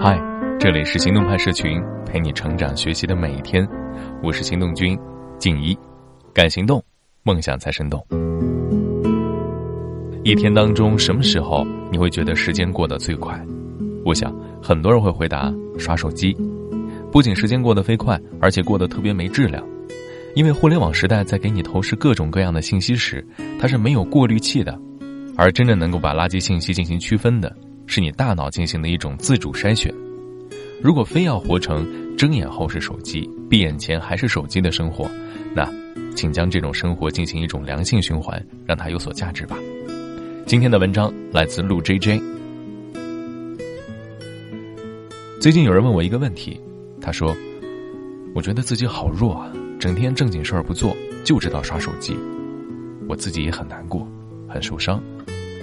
嗨，这里是行动派社群，陪你成长学习的每一天。我是行动君静怡，敢行动，梦想才生动。一天当中，什么时候你会觉得时间过得最快？我想很多人会回答刷手机。不仅时间过得飞快，而且过得特别没质量。因为互联网时代在给你投射各种各样的信息时，它是没有过滤器的，而真正能够把垃圾信息进行区分的，是你大脑进行的一种自主筛选。如果非要活成睁眼后是手机，闭眼前还是手机的生活，那，请将这种生活进行一种良性循环，让它有所价值吧。今天的文章来自陆 J J。最近有人问我一个问题，他说：“我觉得自己好弱啊。”整天正经事儿不做，就知道刷手机，我自己也很难过，很受伤。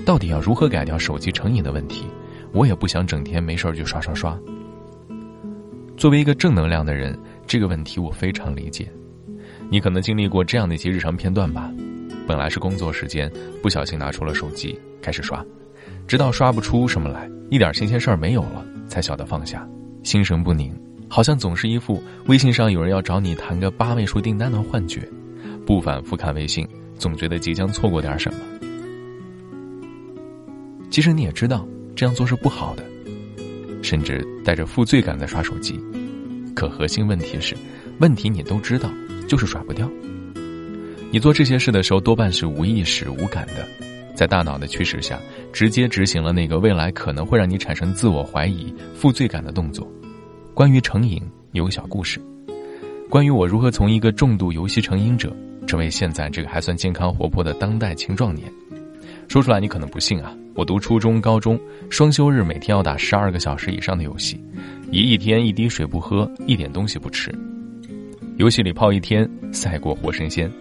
到底要如何改掉手机成瘾的问题？我也不想整天没事儿就刷刷刷。作为一个正能量的人，这个问题我非常理解。你可能经历过这样的一些日常片段吧：本来是工作时间，不小心拿出了手机开始刷，直到刷不出什么来，一点新鲜事儿没有了，才晓得放下，心神不宁。好像总是一副微信上有人要找你谈个八位数订单的幻觉，不反复看微信，总觉得即将错过点什么。其实你也知道这样做是不好的，甚至带着负罪感在刷手机。可核心问题是，问题你都知道，就是甩不掉。你做这些事的时候多半是无意识、无感的，在大脑的驱使下，直接执行了那个未来可能会让你产生自我怀疑、负罪感的动作。关于成瘾有个小故事，关于我如何从一个重度游戏成瘾者，成为现在这个还算健康活泼的当代青壮年。说出来你可能不信啊，我读初中、高中，双休日每天要打十二个小时以上的游戏，一一天一滴水不喝，一点东西不吃，游戏里泡一天赛过活神仙，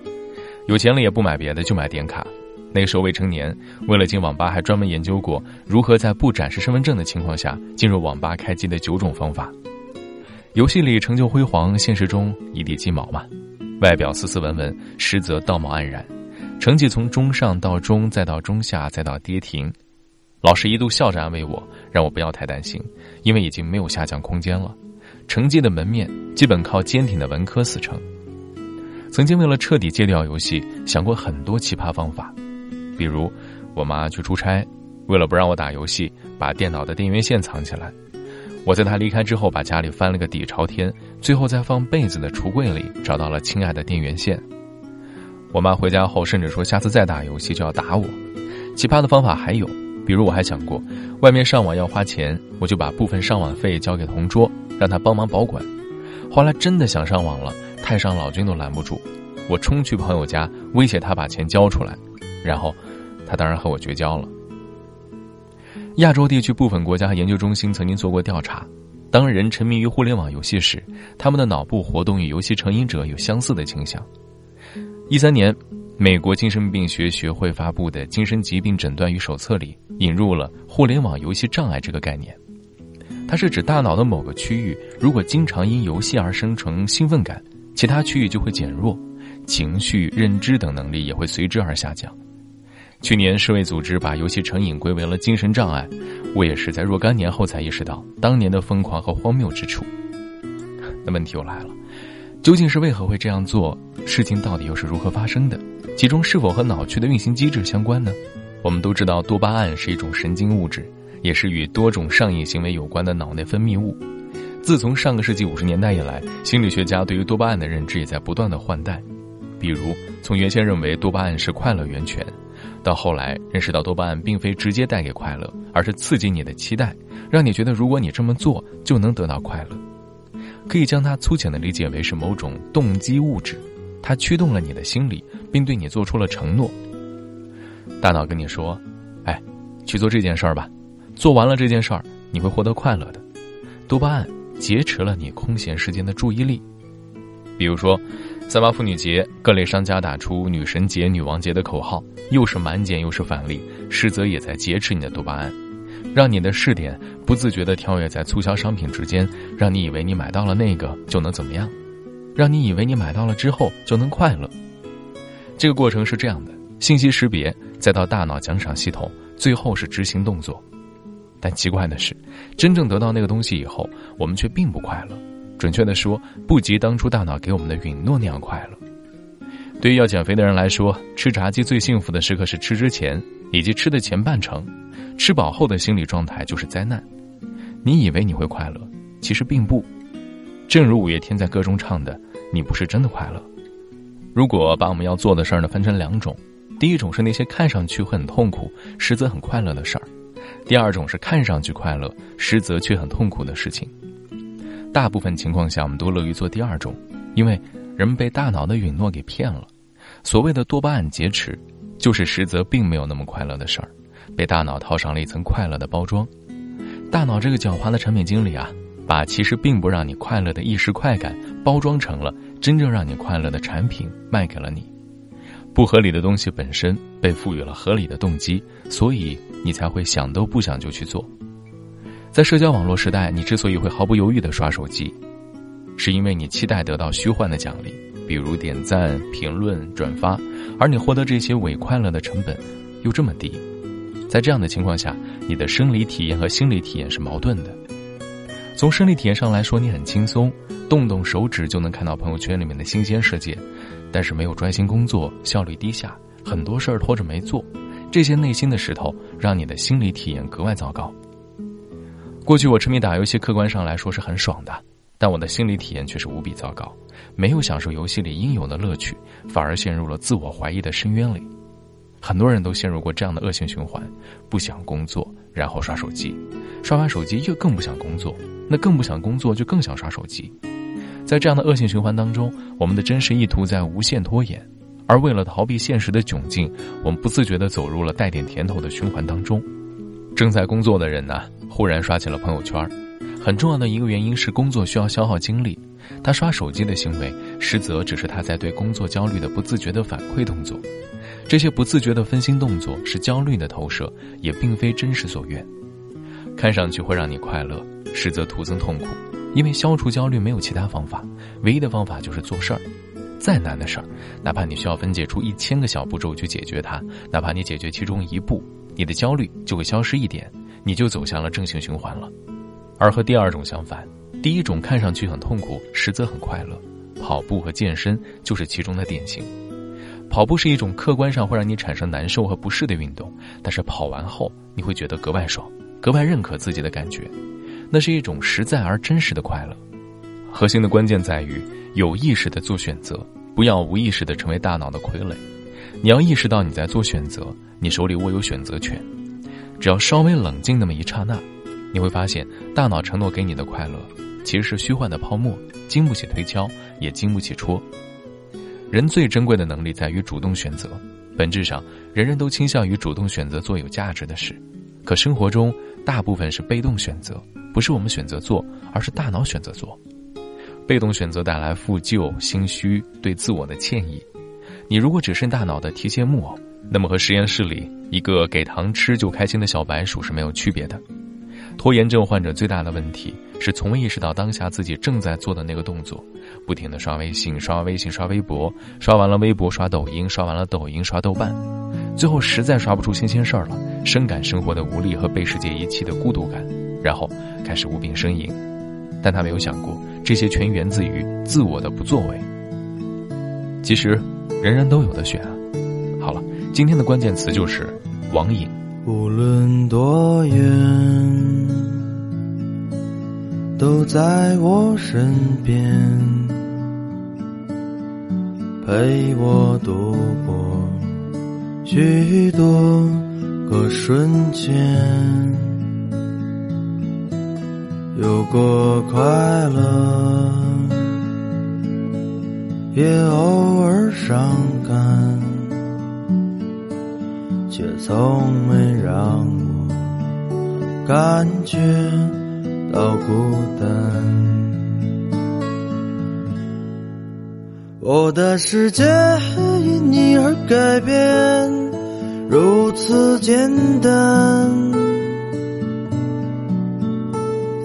有钱了也不买别的，就买点卡。那时候未成年，为了进网吧还专门研究过如何在不展示身份证的情况下进入网吧开机的九种方法。游戏里成就辉煌，现实中一地鸡毛嘛。外表斯斯文文，实则道貌岸然。成绩从中上到中，再到中下，再到跌停。老师一度笑着安慰我，让我不要太担心，因为已经没有下降空间了。成绩的门面基本靠坚挺的文科死撑。曾经为了彻底戒掉游戏，想过很多奇葩方法，比如我妈去出差，为了不让我打游戏，把电脑的电源线藏起来。我在她离开之后，把家里翻了个底朝天，最后在放被子的橱柜里找到了亲爱的电源线。我妈回家后甚至说，下次再打游戏就要打我。奇葩的方法还有，比如我还想过，外面上网要花钱，我就把部分上网费交给同桌，让他帮忙保管。后来真的想上网了，太上老君都拦不住，我冲去朋友家威胁他把钱交出来，然后他当然和我绝交了。亚洲地区部分国家和研究中心曾经做过调查，当人沉迷于互联网游戏时，他们的脑部活动与游戏成瘾者有相似的倾向。一三年，美国精神病学学会发布的《精神疾病诊断与手册》里引入了“互联网游戏障碍”这个概念，它是指大脑的某个区域如果经常因游戏而生成兴奋感，其他区域就会减弱，情绪、认知等能力也会随之而下降。去年，世卫组织把游戏成瘾归为了精神障碍，我也是在若干年后才意识到当年的疯狂和荒谬之处。那问题又来了，究竟是为何会这样做？事情到底又是如何发生的？其中是否和脑区的运行机制相关呢？我们都知道，多巴胺是一种神经物质，也是与多种上瘾行为有关的脑内分泌物。自从上个世纪五十年代以来，心理学家对于多巴胺的认知也在不断的换代。比如，从原先认为多巴胺是快乐源泉。到后来认识到多巴胺并非直接带给快乐，而是刺激你的期待，让你觉得如果你这么做就能得到快乐。可以将它粗浅的理解为是某种动机物质，它驱动了你的心理，并对你做出了承诺。大脑跟你说：“哎，去做这件事儿吧，做完了这件事儿你会获得快乐的。”多巴胺劫持了你空闲时间的注意力，比如说。三八妇女节，各类商家打出“女神节”“女王节”的口号，又是满减又是返利，实则也在劫持你的多巴胺，让你的视点不自觉地跳跃在促销商品之间，让你以为你买到了那个就能怎么样，让你以为你买到了之后就能快乐。这个过程是这样的：信息识别，再到大脑奖赏系统，最后是执行动作。但奇怪的是，真正得到那个东西以后，我们却并不快乐。准确的说，不及当初大脑给我们的允诺那样快乐。对于要减肥的人来说，吃炸鸡最幸福的时刻是吃之前以及吃的前半程，吃饱后的心理状态就是灾难。你以为你会快乐，其实并不。正如五月天在歌中唱的：“你不是真的快乐。”如果把我们要做的事儿呢分成两种，第一种是那些看上去很痛苦，实则很快乐的事儿；第二种是看上去快乐，实则却很痛苦的事情。大部分情况下，我们都乐于做第二种，因为。人们被大脑的允诺给骗了，所谓的多巴胺劫持，就是实则并没有那么快乐的事儿，被大脑套上了一层快乐的包装。大脑这个狡猾的产品经理啊，把其实并不让你快乐的一时快感，包装成了真正让你快乐的产品卖给了你。不合理的东西本身被赋予了合理的动机，所以你才会想都不想就去做。在社交网络时代，你之所以会毫不犹豫的刷手机。是因为你期待得到虚幻的奖励，比如点赞、评论、转发，而你获得这些伪快乐的成本又这么低，在这样的情况下，你的生理体验和心理体验是矛盾的。从生理体验上来说，你很轻松，动动手指就能看到朋友圈里面的新鲜世界，但是没有专心工作，效率低下，很多事儿拖着没做，这些内心的石头让你的心理体验格外糟糕。过去我沉迷打游戏，客观上来说是很爽的。但我的心理体验却是无比糟糕，没有享受游戏里应有的乐趣，反而陷入了自我怀疑的深渊里。很多人都陷入过这样的恶性循环：不想工作，然后刷手机，刷完手机又更不想工作，那更不想工作就更想刷手机。在这样的恶性循环当中，我们的真实意图在无限拖延，而为了逃避现实的窘境，我们不自觉地走入了带点甜头的循环当中。正在工作的人呢，忽然刷起了朋友圈。很重要的一个原因是工作需要消耗精力，他刷手机的行为实则只是他在对工作焦虑的不自觉的反馈动作，这些不自觉的分心动作是焦虑的投射，也并非真实所愿。看上去会让你快乐，实则徒增痛苦，因为消除焦虑没有其他方法，唯一的方法就是做事儿。再难的事儿，哪怕你需要分解出一千个小步骤去解决它，哪怕你解决其中一步，你的焦虑就会消失一点，你就走向了正性循环了。而和第二种相反，第一种看上去很痛苦，实则很快乐。跑步和健身就是其中的典型。跑步是一种客观上会让你产生难受和不适的运动，但是跑完后你会觉得格外爽，格外认可自己的感觉，那是一种实在而真实的快乐。核心的关键在于有意识的做选择，不要无意识的成为大脑的傀儡。你要意识到你在做选择，你手里握有选择权。只要稍微冷静那么一刹那。你会发现，大脑承诺给你的快乐，其实是虚幻的泡沫，经不起推敲，也经不起戳。人最珍贵的能力在于主动选择。本质上，人人都倾向于主动选择做有价值的事，可生活中大部分是被动选择，不是我们选择做，而是大脑选择做。被动选择带来负疚、心虚、对自我的歉意。你如果只是大脑的提线木偶，那么和实验室里一个给糖吃就开心的小白鼠是没有区别的。拖延症患者最大的问题是从未意识到当下自己正在做的那个动作，不停的刷微信、刷微信、刷微博，刷完了微博刷抖音，刷完了抖音刷豆瓣，最后实在刷不出新鲜事儿了，深感生活的无力和被世界遗弃的孤独感，然后开始无病呻吟。但他没有想过，这些全源自于自我的不作为。其实，人人都有的选啊。好了，今天的关键词就是网瘾。无论多远，都在我身边，陪我度过许多个瞬间，有过快乐，也偶尔伤感。从没让我感觉到孤单。我的世界因你而改变，如此简单。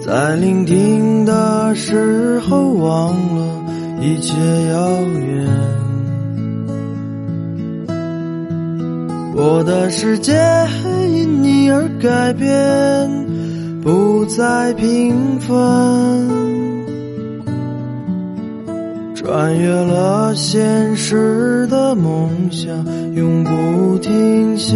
在聆听的时候，忘了一切遥远。我的世界因你而改变，不再平凡，穿越了现实的梦想，永不停歇。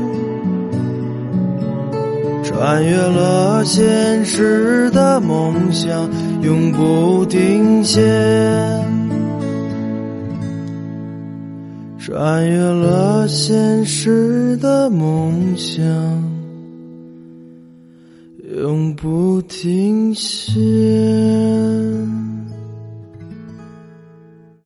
穿越了现实的梦想，永不停歇。穿越了现实的梦想，永不停歇。